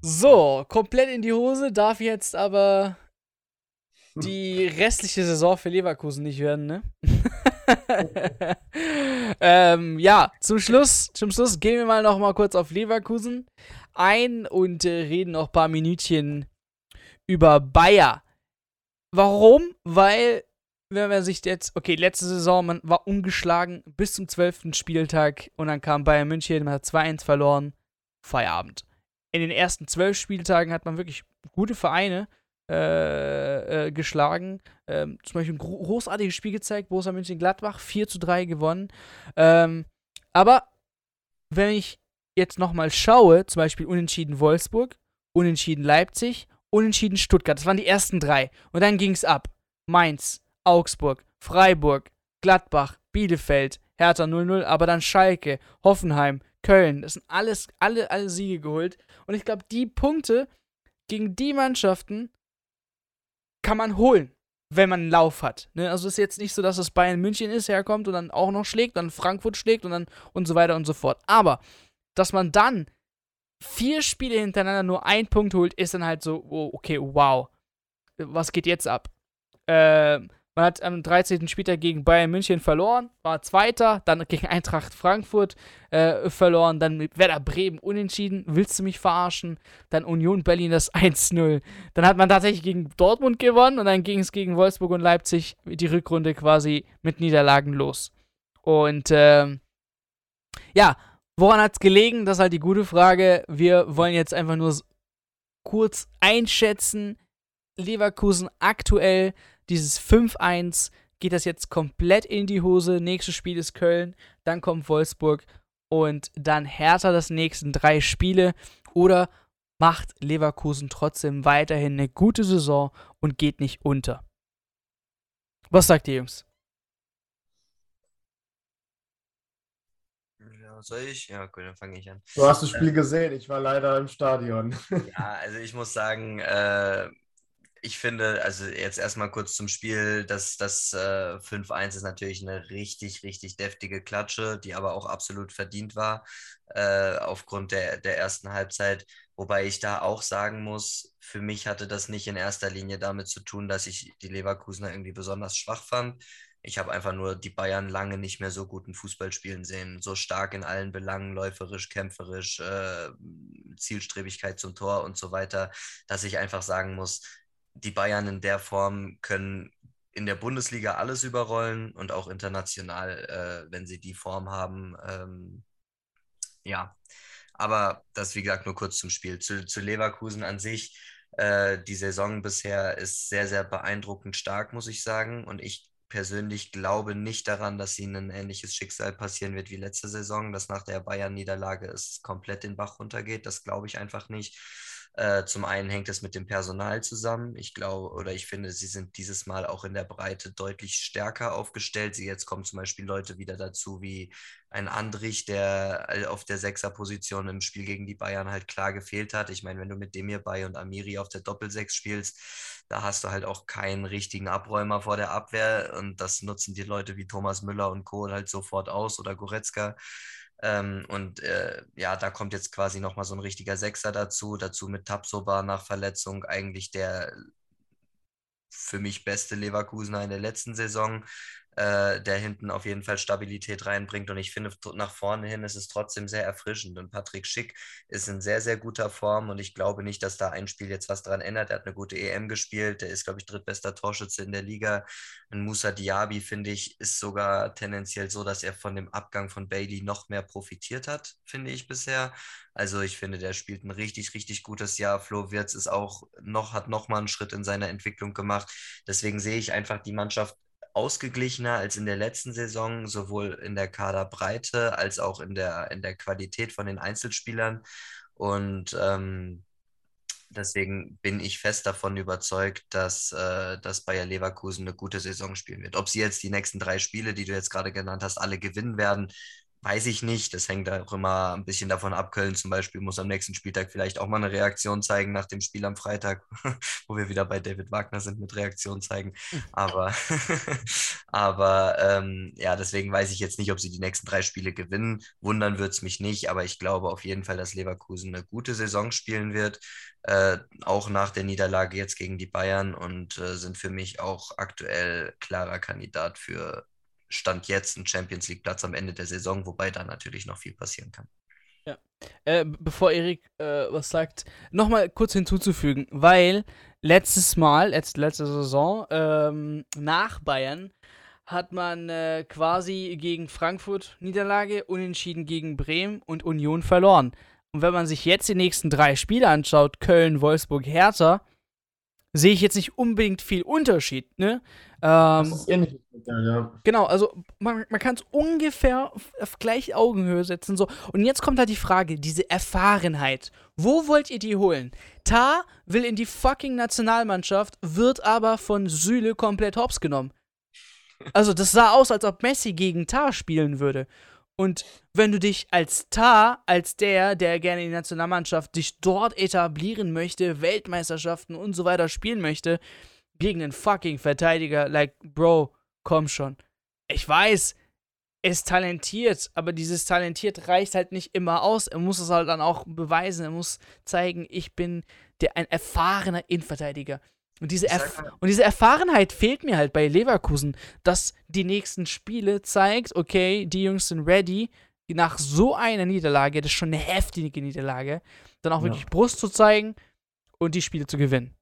So, komplett in die Hose darf jetzt aber die restliche Saison für Leverkusen nicht werden, ne? ähm, ja, zum Schluss, zum Schluss gehen wir mal noch mal kurz auf Leverkusen ein und äh, reden noch ein paar Minütchen über Bayer. Warum? Weil, wenn man sich jetzt, okay, letzte Saison, man war ungeschlagen bis zum 12. Spieltag und dann kam Bayern München, man hat 2-1 verloren, Feierabend. In den ersten 12 Spieltagen hat man wirklich gute Vereine äh, äh, geschlagen. Ähm, zum Beispiel ein großartiges Spiel gezeigt, Borussia München-Gladbach, 4 zu 3 gewonnen. Ähm, aber wenn ich jetzt nochmal schaue, zum Beispiel Unentschieden Wolfsburg, Unentschieden Leipzig, Unentschieden Stuttgart, das waren die ersten drei. Und dann ging es ab. Mainz, Augsburg, Freiburg, Gladbach, Bielefeld, Hertha 0-0, aber dann Schalke, Hoffenheim, Köln. Das sind alles, alle, alle Siege geholt. Und ich glaube, die Punkte gegen die Mannschaften kann man holen, wenn man einen Lauf hat. Ne? Also ist jetzt nicht so, dass es Bayern München ist, herkommt und dann auch noch schlägt, dann Frankfurt schlägt und dann und so weiter und so fort. Aber dass man dann vier Spiele hintereinander nur einen Punkt holt, ist dann halt so, oh, okay, wow. Was geht jetzt ab? Ähm, man hat am 13. Spieltag gegen Bayern München verloren, war Zweiter, dann gegen Eintracht Frankfurt äh, verloren, dann mit Werder Bremen unentschieden. Willst du mich verarschen? Dann Union Berlin das 1-0. Dann hat man tatsächlich gegen Dortmund gewonnen und dann ging es gegen Wolfsburg und Leipzig die Rückrunde quasi mit Niederlagen los. Und ähm, ja, woran hat es gelegen? Das ist halt die gute Frage. Wir wollen jetzt einfach nur kurz einschätzen. Leverkusen aktuell dieses 5-1 geht das jetzt komplett in die Hose. Nächstes Spiel ist Köln, dann kommt Wolfsburg und dann Hertha das nächsten drei Spiele. Oder macht Leverkusen trotzdem weiterhin eine gute Saison und geht nicht unter? Was sagt ihr, Jungs? Ja, soll ich? Ja, gut, dann fange ich an. Du hast das Spiel äh, gesehen, ich war leider im Stadion. ja, also ich muss sagen, äh, ich finde, also jetzt erstmal kurz zum Spiel, dass das äh, 5-1 ist natürlich eine richtig, richtig deftige Klatsche, die aber auch absolut verdient war äh, aufgrund der, der ersten Halbzeit. Wobei ich da auch sagen muss, für mich hatte das nicht in erster Linie damit zu tun, dass ich die Leverkusener irgendwie besonders schwach fand. Ich habe einfach nur die Bayern lange nicht mehr so guten Fußball spielen sehen. So stark in allen Belangen, läuferisch, kämpferisch, äh, Zielstrebigkeit zum Tor und so weiter, dass ich einfach sagen muss, die Bayern in der Form können in der Bundesliga alles überrollen und auch international, äh, wenn sie die Form haben. Ähm, ja, aber das, wie gesagt, nur kurz zum Spiel. Zu, zu Leverkusen an sich, äh, die Saison bisher ist sehr, sehr beeindruckend stark, muss ich sagen. Und ich persönlich glaube nicht daran, dass ihnen ein ähnliches Schicksal passieren wird wie letzte Saison, dass nach der Bayern-Niederlage es komplett den Bach runtergeht. Das glaube ich einfach nicht. Äh, zum einen hängt es mit dem Personal zusammen. Ich glaube oder ich finde, sie sind dieses Mal auch in der Breite deutlich stärker aufgestellt. Sie jetzt kommen zum Beispiel Leute wieder dazu wie ein Andrich, der äh, auf der Sechserposition im Spiel gegen die Bayern halt klar gefehlt hat. Ich meine, wenn du mit Demir bei und Amiri auf der Doppelsechs spielst, da hast du halt auch keinen richtigen Abräumer vor der Abwehr und das nutzen die Leute wie Thomas Müller und Co. halt sofort aus oder Goretzka. Ähm, und äh, ja, da kommt jetzt quasi nochmal so ein richtiger Sechser dazu. Dazu mit Tapsoba nach Verletzung eigentlich der für mich beste Leverkusener in der letzten Saison äh, der hinten auf jeden Fall Stabilität reinbringt. Und ich finde, nach vorne hin ist es trotzdem sehr erfrischend. Und Patrick Schick ist in sehr, sehr guter Form. Und ich glaube nicht, dass da ein Spiel jetzt was dran ändert. Er hat eine gute EM gespielt. Der ist, glaube ich, drittbester Torschütze in der Liga. Und Musa Diaby, finde ich, ist sogar tendenziell so, dass er von dem Abgang von Bailey noch mehr profitiert hat, finde ich bisher. Also ich finde, der spielt ein richtig, richtig gutes Jahr. Flo Wirtz ist auch noch, hat noch mal einen Schritt in seiner Entwicklung gemacht. Deswegen sehe ich einfach die Mannschaft ausgeglichener als in der letzten Saison, sowohl in der Kaderbreite als auch in der, in der Qualität von den Einzelspielern. Und ähm, deswegen bin ich fest davon überzeugt, dass, äh, dass Bayer Leverkusen eine gute Saison spielen wird. Ob sie jetzt die nächsten drei Spiele, die du jetzt gerade genannt hast, alle gewinnen werden, weiß ich nicht. Das hängt auch immer ein bisschen davon ab. Köln zum Beispiel muss am nächsten Spieltag vielleicht auch mal eine Reaktion zeigen nach dem Spiel am Freitag, wo wir wieder bei David Wagner sind mit Reaktion zeigen. Aber, aber ähm, ja, deswegen weiß ich jetzt nicht, ob sie die nächsten drei Spiele gewinnen. Wundern wird es mich nicht, aber ich glaube auf jeden Fall, dass Leverkusen eine gute Saison spielen wird. Äh, auch nach der Niederlage jetzt gegen die Bayern und äh, sind für mich auch aktuell klarer Kandidat für Stand jetzt ein Champions League Platz am Ende der Saison, wobei da natürlich noch viel passieren kann. Ja. Äh, bevor Erik äh, was sagt, nochmal kurz hinzuzufügen, weil letztes Mal, letzte, letzte Saison, ähm, nach Bayern, hat man äh, quasi gegen Frankfurt Niederlage, unentschieden gegen Bremen und Union verloren. Und wenn man sich jetzt die nächsten drei Spiele anschaut, Köln, Wolfsburg, Hertha, sehe ich jetzt nicht unbedingt viel Unterschied, ne? Ähm, das ist ähnlich. Ja. Genau, also man, man kann es ungefähr auf, auf gleiche Augenhöhe setzen. So. Und jetzt kommt halt die Frage, diese Erfahrenheit. Wo wollt ihr die holen? Ta will in die fucking Nationalmannschaft, wird aber von Süle komplett hops genommen. Also das sah aus, als ob Messi gegen Ta spielen würde. Und wenn du dich als Tar, als der, der gerne in die Nationalmannschaft dich dort etablieren möchte, Weltmeisterschaften und so weiter spielen möchte, gegen einen fucking Verteidiger, like, Bro, komm schon. Ich weiß, er ist talentiert, aber dieses talentiert reicht halt nicht immer aus. Er muss es halt dann auch beweisen. Er muss zeigen, ich bin der, ein erfahrener Innenverteidiger. Und diese, und diese Erfahrenheit fehlt mir halt bei Leverkusen, dass die nächsten Spiele zeigt, okay, die Jungs sind ready, nach so einer Niederlage, das ist schon eine heftige Niederlage, dann auch wirklich Brust zu zeigen und die Spiele zu gewinnen.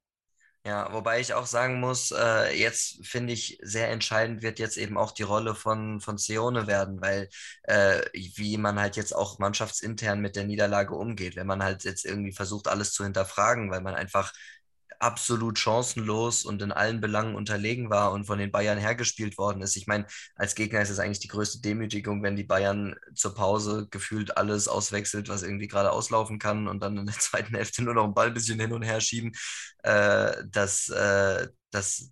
Ja, wobei ich auch sagen muss, äh, jetzt finde ich sehr entscheidend wird jetzt eben auch die Rolle von, von Seone werden, weil äh, wie man halt jetzt auch mannschaftsintern mit der Niederlage umgeht, wenn man halt jetzt irgendwie versucht, alles zu hinterfragen, weil man einfach absolut chancenlos und in allen Belangen unterlegen war und von den Bayern hergespielt worden ist. Ich meine, als Gegner ist es eigentlich die größte Demütigung, wenn die Bayern zur Pause gefühlt alles auswechselt, was irgendwie gerade auslaufen kann und dann in der zweiten Hälfte nur noch ein Ball ein bisschen hin und her schieben. Äh, dass, äh, dass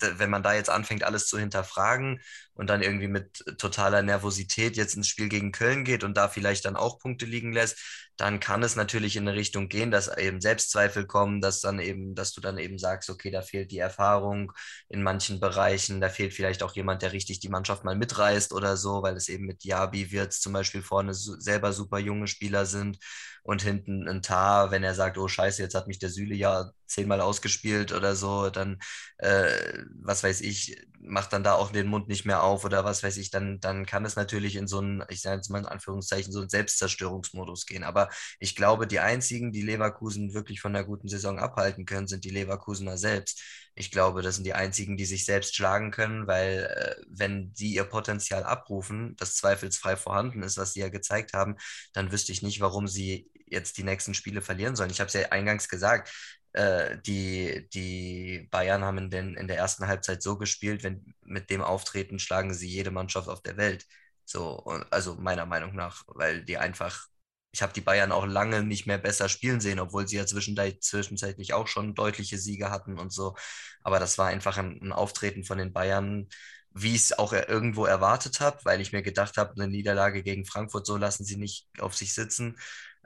wenn man da jetzt anfängt, alles zu hinterfragen und dann irgendwie mit totaler Nervosität jetzt ins Spiel gegen Köln geht und da vielleicht dann auch Punkte liegen lässt, dann kann es natürlich in eine Richtung gehen, dass eben Selbstzweifel kommen, dass dann eben, dass du dann eben sagst, okay, da fehlt die Erfahrung in manchen Bereichen, da fehlt vielleicht auch jemand, der richtig die Mannschaft mal mitreißt oder so, weil es eben mit Diaby wird zum Beispiel vorne selber super junge Spieler sind und hinten ein Tar, wenn er sagt, oh scheiße, jetzt hat mich der Süle ja zehnmal ausgespielt oder so, dann, äh, was weiß ich, macht dann da auch den Mund nicht mehr auf oder was weiß ich, dann, dann kann es natürlich in so einen, ich sage jetzt mal in Anführungszeichen, so einen Selbstzerstörungsmodus gehen. Aber ich glaube, die einzigen, die Leverkusen wirklich von einer guten Saison abhalten können, sind die Leverkusener selbst. Ich glaube, das sind die einzigen, die sich selbst schlagen können, weil äh, wenn sie ihr Potenzial abrufen, das zweifelsfrei vorhanden ist, was sie ja gezeigt haben, dann wüsste ich nicht, warum sie jetzt die nächsten Spiele verlieren sollen. Ich habe es ja eingangs gesagt, äh, die, die Bayern haben in, den, in der ersten Halbzeit so gespielt, wenn mit dem Auftreten schlagen sie jede Mannschaft auf der Welt. So, also meiner Meinung nach, weil die einfach, ich habe die Bayern auch lange nicht mehr besser spielen sehen, obwohl sie ja zwischenzeitlich auch schon deutliche Siege hatten und so. Aber das war einfach ein, ein Auftreten von den Bayern, wie ich es auch irgendwo erwartet habe, weil ich mir gedacht habe, eine Niederlage gegen Frankfurt, so lassen sie nicht auf sich sitzen.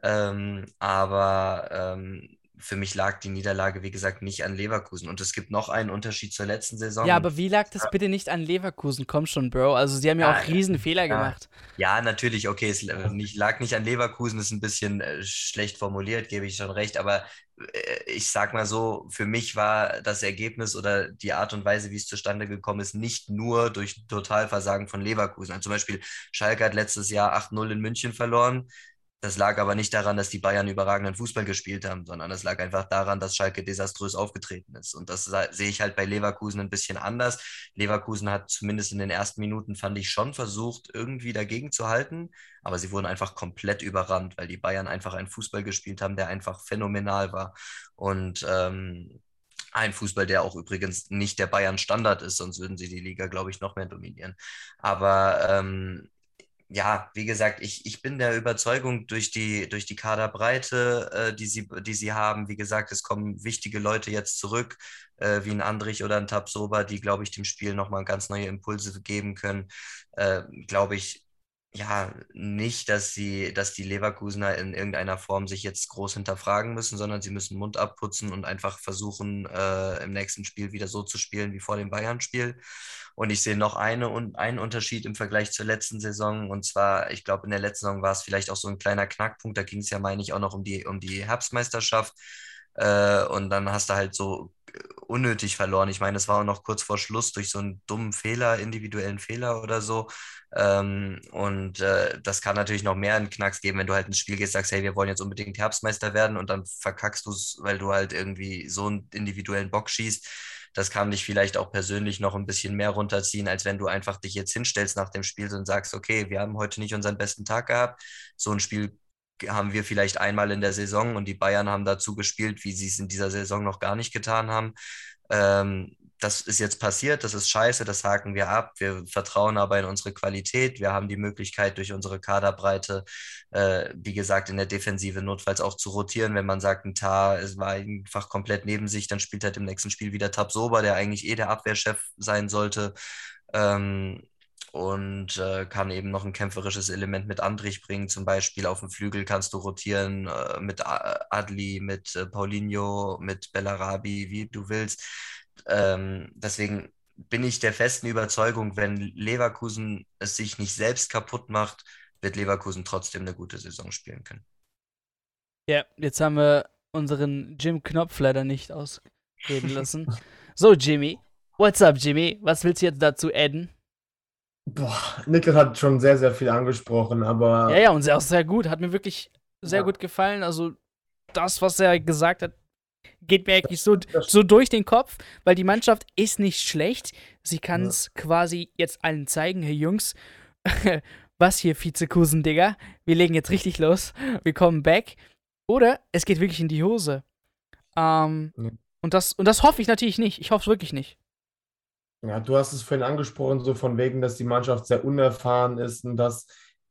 Ähm, aber ähm, für mich lag die Niederlage, wie gesagt, nicht an Leverkusen. Und es gibt noch einen Unterschied zur letzten Saison. Ja, aber wie lag das ja. bitte nicht an Leverkusen? Komm schon, Bro. Also, sie haben ja, ja auch riesen Fehler ja. gemacht. Ja, natürlich. Okay, es nicht, lag nicht an Leverkusen, ist ein bisschen äh, schlecht formuliert, gebe ich schon recht. Aber äh, ich sag mal so, für mich war das Ergebnis oder die Art und Weise, wie es zustande gekommen ist, nicht nur durch Totalversagen von Leverkusen. Also zum Beispiel, Schalke hat letztes Jahr 8-0 in München verloren. Das lag aber nicht daran, dass die Bayern überragenden Fußball gespielt haben, sondern es lag einfach daran, dass Schalke desaströs aufgetreten ist. Und das sehe ich halt bei Leverkusen ein bisschen anders. Leverkusen hat zumindest in den ersten Minuten, fand ich, schon versucht, irgendwie dagegen zu halten, aber sie wurden einfach komplett überrannt, weil die Bayern einfach einen Fußball gespielt haben, der einfach phänomenal war. Und ähm, ein Fußball, der auch übrigens nicht der Bayern-Standard ist, sonst würden sie die Liga, glaube ich, noch mehr dominieren. Aber ähm, ja, wie gesagt, ich, ich bin der Überzeugung durch die, durch die Kaderbreite, äh, die, sie, die sie haben. Wie gesagt, es kommen wichtige Leute jetzt zurück, äh, wie ein Andrich oder ein Tabsoba, die, glaube ich, dem Spiel nochmal ganz neue Impulse geben können. Äh, glaube ich, ja, nicht, dass sie, dass die Leverkusener in irgendeiner Form sich jetzt groß hinterfragen müssen, sondern sie müssen Mund abputzen und einfach versuchen, äh, im nächsten Spiel wieder so zu spielen wie vor dem Bayern-Spiel. Und ich sehe noch eine, un, einen Unterschied im Vergleich zur letzten Saison. Und zwar, ich glaube, in der letzten Saison war es vielleicht auch so ein kleiner Knackpunkt. Da ging es ja, meine ich, auch noch um die, um die Herbstmeisterschaft. Äh, und dann hast du halt so unnötig verloren. Ich meine, es war auch noch kurz vor Schluss durch so einen dummen Fehler, individuellen Fehler oder so. Ähm, und äh, das kann natürlich noch mehr einen Knacks geben, wenn du halt ins Spiel gehst, sagst, hey, wir wollen jetzt unbedingt Herbstmeister werden und dann verkackst du es, weil du halt irgendwie so einen individuellen Bock schießt. Das kann dich vielleicht auch persönlich noch ein bisschen mehr runterziehen, als wenn du einfach dich jetzt hinstellst nach dem Spiel und sagst, okay, wir haben heute nicht unseren besten Tag gehabt. So ein Spiel haben wir vielleicht einmal in der Saison und die Bayern haben dazu gespielt, wie sie es in dieser Saison noch gar nicht getan haben. Ähm, das ist jetzt passiert, das ist scheiße, das haken wir ab. Wir vertrauen aber in unsere Qualität. Wir haben die Möglichkeit, durch unsere Kaderbreite, äh, wie gesagt, in der Defensive notfalls auch zu rotieren. Wenn man sagt, ein Tar es war einfach komplett neben sich, dann spielt halt im nächsten Spiel wieder Tab Sober, der eigentlich eh der Abwehrchef sein sollte. Ähm, und äh, kann eben noch ein kämpferisches Element mit Andrich bringen. Zum Beispiel auf dem Flügel kannst du rotieren äh, mit Adli, mit äh, Paulinho, mit Bellarabi, wie du willst. Ähm, deswegen bin ich der festen Überzeugung, wenn Leverkusen es sich nicht selbst kaputt macht, wird Leverkusen trotzdem eine gute Saison spielen können. Ja, jetzt haben wir unseren Jim Knopf leider nicht ausreden lassen. so, Jimmy. What's up, Jimmy? Was willst du jetzt dazu adden? Boah, Nickel hat schon sehr, sehr viel angesprochen, aber. Ja, ja, und sehr, sehr gut. Hat mir wirklich sehr ja. gut gefallen. Also, das, was er gesagt hat, geht mir eigentlich so, so durch den Kopf, weil die Mannschaft ist nicht schlecht. Sie kann es ja. quasi jetzt allen zeigen, hey Jungs, was hier Vizekusen, Digga. Wir legen jetzt richtig los. Wir kommen back. Oder es geht wirklich in die Hose. Ähm, ja. und, das, und das hoffe ich natürlich nicht. Ich hoffe es wirklich nicht. Ja, du hast es vorhin angesprochen, so von wegen, dass die Mannschaft sehr unerfahren ist und das,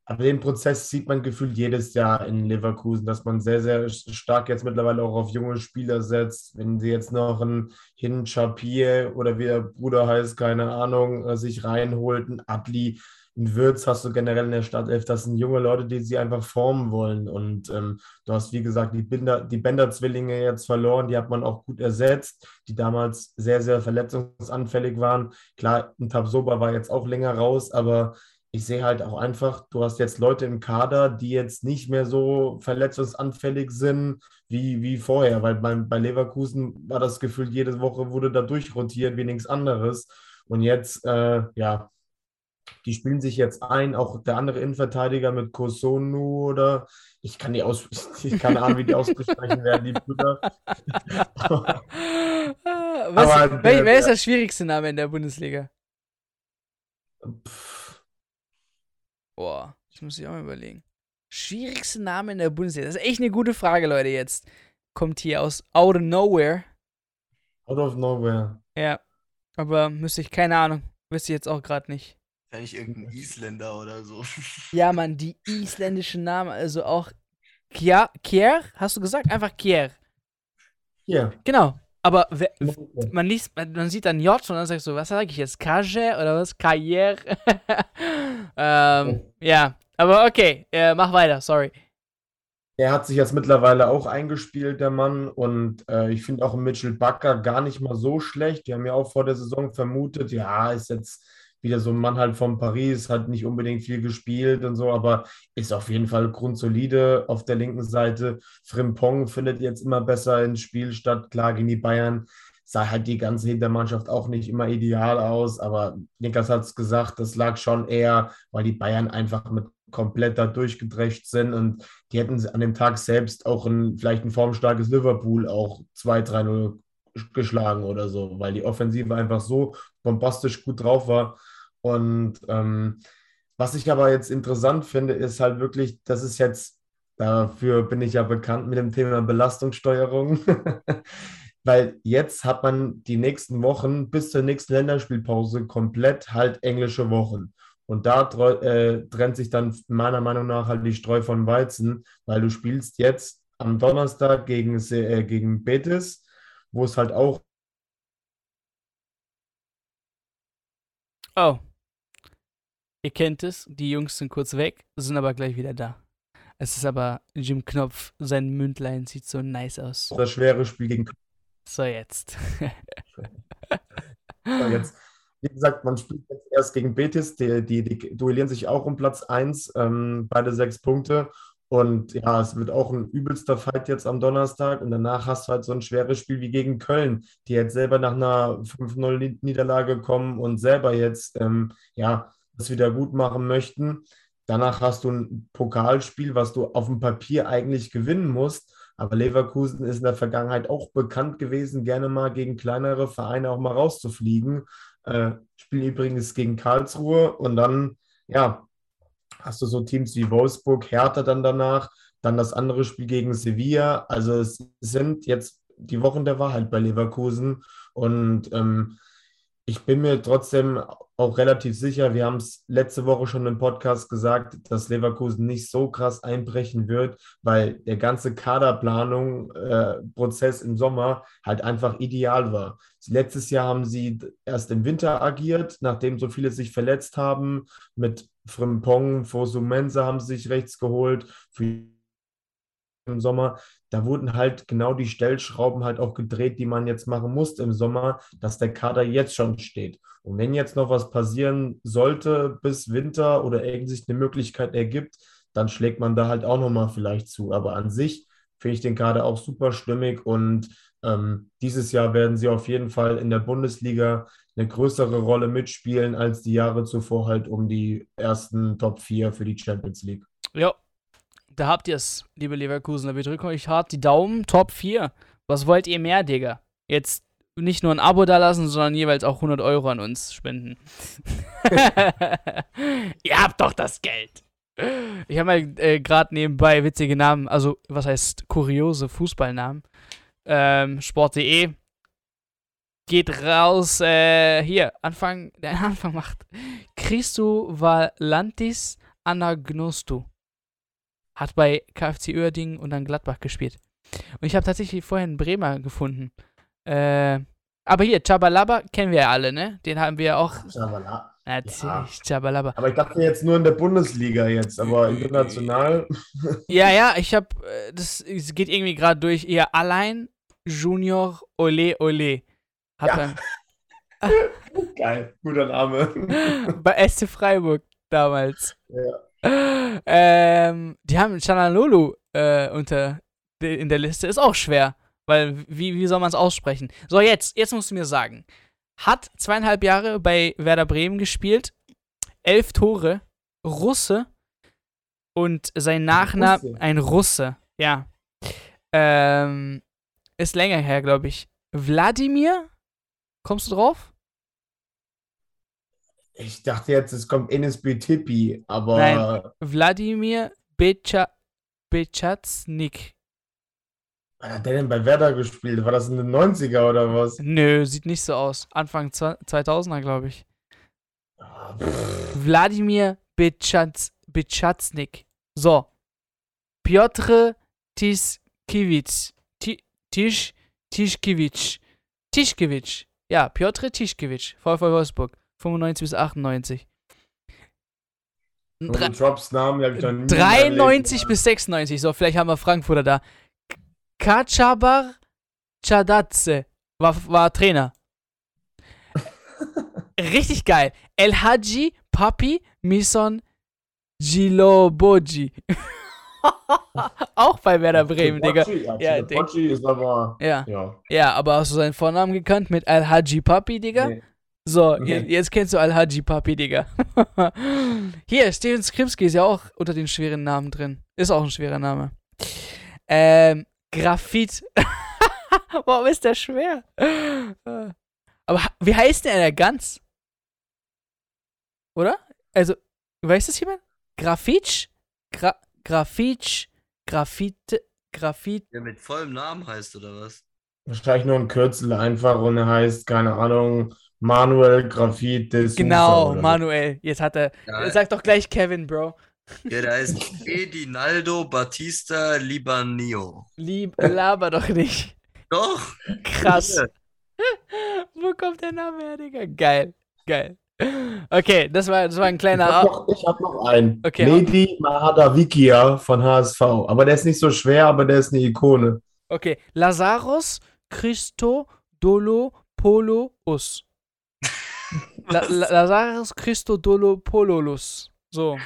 aber den Prozess sieht man gefühlt jedes Jahr in Leverkusen, dass man sehr, sehr stark jetzt mittlerweile auch auf junge Spieler setzt. Wenn sie jetzt noch einen Hin Chapier oder wie der Bruder heißt, keine Ahnung, äh, sich reinholt, ein Adli, in Würz hast du generell in der Stadtelf, das sind junge Leute, die sie einfach formen wollen. Und ähm, du hast, wie gesagt, die, Binder, die Bender-Zwillinge jetzt verloren, die hat man auch gut ersetzt, die damals sehr, sehr verletzungsanfällig waren. Klar, ein Tabsoba war jetzt auch länger raus, aber ich sehe halt auch einfach, du hast jetzt Leute im Kader, die jetzt nicht mehr so verletzungsanfällig sind wie, wie vorher, weil bei, bei Leverkusen war das Gefühl, jede Woche wurde da durchrotiert wie nichts anderes. Und jetzt, äh, ja, die spielen sich jetzt ein, auch der andere Innenverteidiger mit Kosonu oder ich kann die aus, ich keine Ahnung, wie die ausgesprochen werden, die Brüder. Was, Aber, wer, wer ist der schwierigste Name in der Bundesliga? Pff. Boah, das muss ich auch mal überlegen. Schwierigste Name in der Bundesliga? Das ist echt eine gute Frage, Leute, jetzt. Kommt hier aus Out of Nowhere. Out of Nowhere. Ja. Aber müsste ich, keine Ahnung. Wüsste ich jetzt auch gerade nicht. Wahrscheinlich irgendein Isländer oder so. Ja, Mann, die isländischen Namen, also auch Kier, Kier, hast du gesagt? Einfach Kier. Ja. Genau. Aber man, liest, man sieht dann J und dann sagst du, was sage ich jetzt? Kaje oder was? Kajer? ähm, ja, aber okay, äh, mach weiter, sorry. Er hat sich jetzt mittlerweile auch eingespielt, der Mann. Und äh, ich finde auch Mitchell Bakker gar nicht mal so schlecht. Die haben ja auch vor der Saison vermutet, ja, ist jetzt wieder so ein Mann halt von Paris, hat nicht unbedingt viel gespielt und so, aber ist auf jeden Fall grundsolide auf der linken Seite. Frimpong findet jetzt immer besser ins Spiel statt. Klar, gegen die Bayern sah halt die ganze Hintermannschaft auch nicht immer ideal aus, aber Niklas hat es gesagt, das lag schon eher, weil die Bayern einfach mit komplett da durchgedrescht sind und die hätten an dem Tag selbst auch ein, vielleicht ein formstarkes Liverpool auch 2-3-0 geschlagen oder so, weil die Offensive einfach so bombastisch gut drauf war. Und ähm, was ich aber jetzt interessant finde, ist halt wirklich, das ist jetzt, dafür bin ich ja bekannt mit dem Thema Belastungssteuerung, weil jetzt hat man die nächsten Wochen bis zur nächsten Länderspielpause komplett halt englische Wochen. Und da äh, trennt sich dann meiner Meinung nach halt die Streu von Weizen, weil du spielst jetzt am Donnerstag gegen, äh, gegen Betis, wo es halt auch. Oh. Ihr kennt es, die Jungs sind kurz weg, sind aber gleich wieder da. Es ist aber Jim Knopf, sein Mündlein sieht so nice aus. Das schwere Spiel gegen So, jetzt. Köln jetzt. Wie gesagt, man spielt jetzt erst gegen Betis, die, die, die duellieren sich auch um Platz 1, ähm, beide sechs Punkte. Und ja, es wird auch ein übelster Fight jetzt am Donnerstag. Und danach hast du halt so ein schweres Spiel wie gegen Köln, die jetzt selber nach einer 5-0-Niederlage kommen und selber jetzt ähm, ja, das wieder gut machen möchten. Danach hast du ein Pokalspiel, was du auf dem Papier eigentlich gewinnen musst. Aber Leverkusen ist in der Vergangenheit auch bekannt gewesen, gerne mal gegen kleinere Vereine auch mal rauszufliegen. Äh, spielen übrigens gegen Karlsruhe und dann, ja, hast du so Teams wie Wolfsburg, Hertha dann danach, dann das andere Spiel gegen Sevilla. Also es sind jetzt die Wochen der Wahrheit bei Leverkusen und ähm, ich bin mir trotzdem auch relativ sicher, wir haben es letzte Woche schon im Podcast gesagt, dass Leverkusen nicht so krass einbrechen wird, weil der ganze Kaderplanung-Prozess äh, im Sommer halt einfach ideal war. Letztes Jahr haben sie erst im Winter agiert, nachdem so viele sich verletzt haben. Mit Frimpong, Fosumensa haben sie sich rechts geholt. Für im Sommer, da wurden halt genau die Stellschrauben halt auch gedreht, die man jetzt machen musste im Sommer, dass der Kader jetzt schon steht. Und wenn jetzt noch was passieren sollte bis Winter oder irgendwie sich eine Möglichkeit ergibt, dann schlägt man da halt auch nochmal vielleicht zu. Aber an sich finde ich den Kader auch super stimmig und ähm, dieses Jahr werden sie auf jeden Fall in der Bundesliga eine größere Rolle mitspielen als die Jahre zuvor halt um die ersten Top 4 für die Champions League. Ja, da habt ihr es, liebe Leverkusener. Wir drücken euch hart die Daumen. Top 4. Was wollt ihr mehr, Digga? Jetzt nicht nur ein Abo da lassen, sondern jeweils auch 100 Euro an uns spenden. ihr habt doch das Geld. Ich habe mal äh, gerade nebenbei witzige Namen, also was heißt kuriose Fußballnamen. Ähm, Sport.de geht raus. Äh, hier, Anfang, der Anfang macht. Christo Valantis Anagnostu. Hat bei KFC Oerdingen und dann Gladbach gespielt. Und ich habe tatsächlich vorher einen Bremer gefunden. Äh, aber hier, Chabalaba kennen wir ja alle, ne? Den haben wir ja auch. Chabala. Natürlich. Chabalaba. Aber ich dachte jetzt nur in der Bundesliga jetzt, aber international. Ja, ja, ich habe, äh, das es geht irgendwie gerade durch. Eher allein Junior Ole Ole. Hat Ja. Geil, guter Name. bei SC Freiburg damals. Ja. Ähm, die haben Chanalolu äh, unter de- in der Liste. Ist auch schwer, weil wie, wie soll man es aussprechen? So, jetzt, jetzt musst du mir sagen. Hat zweieinhalb Jahre bei Werder Bremen gespielt, elf Tore, Russe und sein Nachname ein Russe, ja. Ähm, ist länger her, glaube ich. Wladimir? Kommst du drauf? Ich dachte jetzt, es kommt Enes Tipi, aber Nein. Wladimir Becha Bechatznik. wann hat der denn bei Werder gespielt? War das in den 90er oder was? Nö, sieht nicht so aus. Anfang zwa- 2000er, glaube ich. Ah. Wladimir Bechatz, Bechatznik. So. Piotr Tischkiewicz. Ti- Tisch, Tischkiewicz. Tischkiewicz. Ja, Piotr Tischkiewicz. VfL Wolfsburg. 95 bis 98. Und Dre- Drops Namen, die hab ich noch nie in meinem 93 Leben- bis 96. So, vielleicht haben wir Frankfurter da. Kachabar Chadatze war, war Trainer. Richtig geil. El Hadji Papi Mison Giloboji. Auch bei Werder Bremen, Digga. Ja, Digga. Ist aber, Ja. ja. Ja, aber hast du seinen Vornamen gekannt mit Al Hadji Papi, Digga? Nee. So, Nee. jetzt, jetzt kennst du Al Hadji Papi, Digga. Hier, Steven Skripski ist ja auch unter den schweren Namen drin. Ist auch ein schwerer Name. Ähm, Graphit. Warum ist der schwer? Aber ha- wie heißt denn der ganz? Oder? Also, weiß das jemand? Grafitsch? Gra Grafitsch? Graphite? Graphit? Der mit vollem Namen heißt, oder was? Wahrscheinlich nur ein Kürzel einfach und er heißt, keine Ahnung, Manuel Grafit Sousa Genau, so. Manuel. Jetzt hat er. Ja, Sag doch gleich Kevin, Bro. ja der heißt Edinaldo Batista Libanio. Lieb, laber doch nicht. Doch! Krass. Wo kommt der Name her, Digga? Geil, geil. Okay, das war, das war ein Ich kleiner. habe noch, ich hab noch einen. Okay, Mehdi Mahadavikia von HSV. Aber der ist nicht so schwer, aber der ist eine Ikone. Okay, Lazarus Christodolopoulos. La La Lazarus Christodolopoulos. So.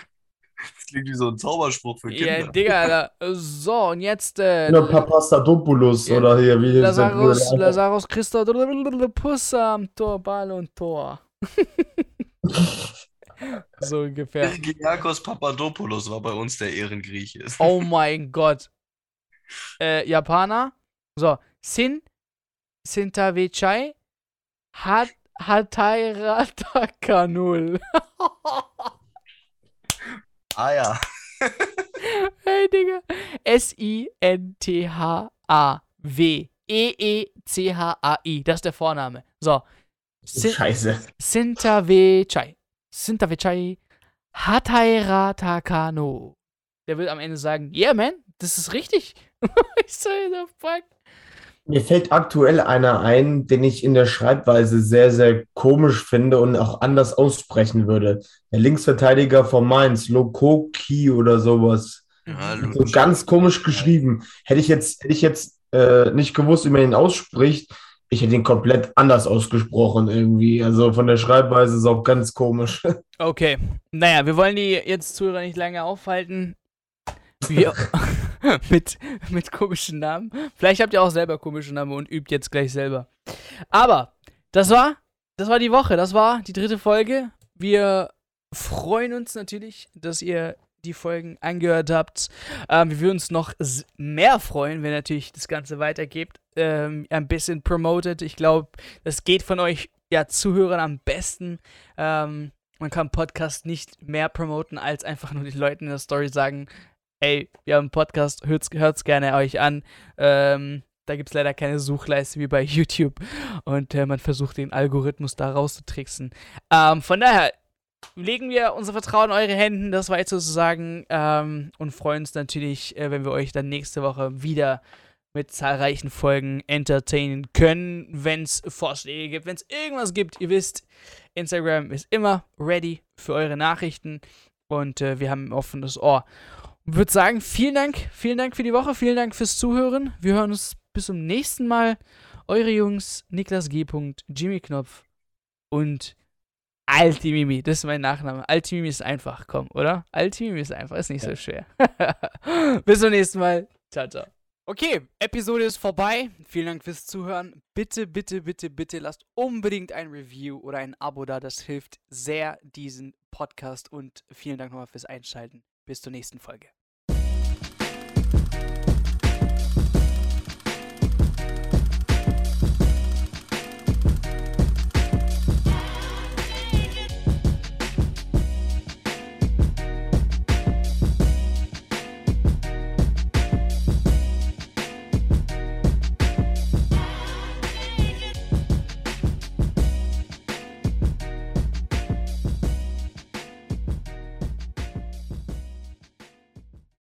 Das klingt wie so ein Zauberspruch für Ja, Kinder. Digga, Alter. So, und jetzt äh, Oder Papastatopoulos Ja, oder hier, wie hieß der Lazarus, Bruder? Lazarus Christodolopoulos am Tor, Ball und Tor. so ungefähr. Kyriakos Papadopoulos war bei uns der Ehrengrieche. Oh mein Gott. Äh, Japaner. So, Sin, Sintavechai, Hat, Hataira Takanul. Ah ja. hey, Digga. S-I-N-T-H-A-W. E-E-C-H-A-I. Das ist der Vorname. So. Sin Scheiße. Sintavechai. Sintavechai. Hataira Takano. Der wird am Ende sagen, yeah, man, das ist richtig. ich so, the fuck? Mir fällt aktuell einer ein, den ich in der Schreibweise sehr, sehr komisch finde und auch anders aussprechen würde. Der Linksverteidiger von Mainz, Lokoki oder sowas. ja So ganz komisch geschrieben. Hätte ich jetzt, hätte ich jetzt äh, nicht gewusst, wie man ihn ausspricht, ich hätte ihn komplett anders ausgesprochen irgendwie. Also von der Schreibweise ist auch ganz komisch. Okay. Naja, wir wollen die jetzt Zuhörer nicht lange aufhalten. Wir mit, mit komischen Namen. Vielleicht habt ihr auch selber komische Namen und übt jetzt gleich selber. Aber das war, das war die Woche. Das war die dritte Folge. Wir freuen uns natürlich, dass ihr die Folgen angehört habt. Ähm, wir würden uns noch mehr freuen, wenn natürlich das Ganze weitergeht. Ähm, ein bisschen promoted. Ich glaube, das geht von euch ja, Zuhörern am besten. Ähm, man kann Podcast nicht mehr promoten, als einfach nur den Leuten in der Story sagen, ey, wir haben einen Podcast, hört's, hört's gerne euch an. Ähm, da gibt es leider keine Suchleiste wie bei YouTube. Und äh, man versucht den Algorithmus da rauszutricksen. Ähm, von daher legen wir unser Vertrauen in eure Händen, das war jetzt sozusagen. Ähm, und freuen uns natürlich, äh, wenn wir euch dann nächste Woche wieder mit zahlreichen Folgen entertainen können, wenn es Vorschläge gibt, wenn es irgendwas gibt. Ihr wisst, Instagram ist immer ready für eure Nachrichten und äh, wir haben ein offenes Ohr. Würde sagen, vielen Dank, vielen Dank für die Woche, vielen Dank fürs Zuhören. Wir hören uns bis zum nächsten Mal. Eure Jungs, Niklas G. Jimmy Knopf und Altimimi. Das ist mein Nachname. Altimimi ist einfach, komm, oder? Altimimi ist einfach, ist nicht so schwer. bis zum nächsten Mal. Ciao, ciao. Okay, Episode ist vorbei. Vielen Dank fürs Zuhören. Bitte, bitte, bitte, bitte lasst unbedingt ein Review oder ein Abo da. Das hilft sehr diesen Podcast und vielen Dank nochmal fürs Einschalten. Bis zur nächsten Folge.